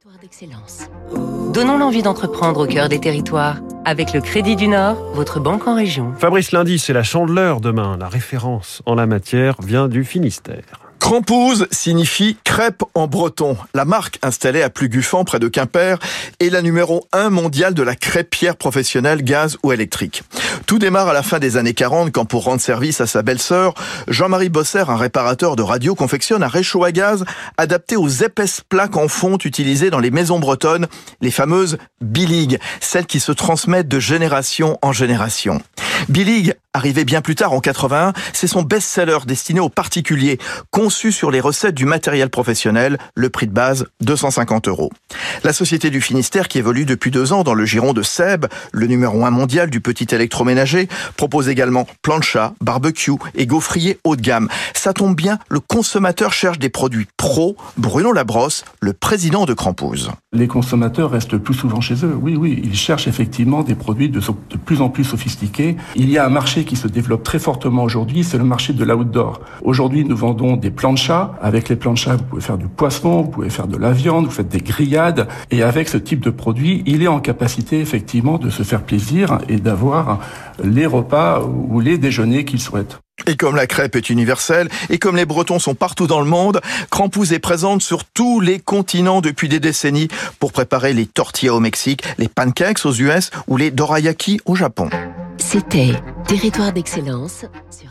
Territoire d'excellence. Donnons l'envie d'entreprendre au cœur des territoires. Avec le Crédit du Nord, votre banque en région. Fabrice Lundi, c'est la chandeleur demain. La référence en la matière vient du Finistère. Crampouze signifie crêpe en breton. La marque installée à Pluguffan près de Quimper est la numéro 1 mondiale de la crêpière professionnelle gaz ou électrique. Tout démarre à la fin des années 40 quand pour rendre service à sa belle-sœur, Jean-Marie Bosser, un réparateur de radio, confectionne un réchaud à gaz adapté aux épaisses plaques en fonte utilisées dans les maisons bretonnes, les fameuses Bilig, celles qui se transmettent de génération en génération. Bilig, arrivé bien plus tard en 81, c'est son best-seller destiné aux particuliers, conçu sur les recettes du matériel professionnel, le prix de base 250 euros. La société du Finistère, qui évolue depuis deux ans dans le giron de Seb, le numéro un mondial du petit électroménager, propose également plancha, barbecue et gaufrier haut de gamme. Ça tombe bien, le consommateur cherche des produits pro. Bruno Labrosse, le président de Crampouze. Les consommateurs restent plus souvent chez eux. Oui, oui, ils cherchent effectivement des produits de, de plus en plus sophistiqués. Il y a un marché qui se développe très fortement aujourd'hui, c'est le marché de l'outdoor. Aujourd'hui, nous vendons des planchas. Avec les planchas, vous pouvez faire du poisson, vous pouvez faire de la viande, vous faites des grillades. Et avec ce type de produit, il est en capacité effectivement de se faire plaisir et d'avoir les repas ou les déjeuners qu'il souhaite. Et comme la crêpe est universelle, et comme les Bretons sont partout dans le monde, Crampouze est présente sur tous les continents depuis des décennies pour préparer les tortillas au Mexique, les pancakes aux US ou les dorayaki au Japon. C'était Territoire d'excellence sur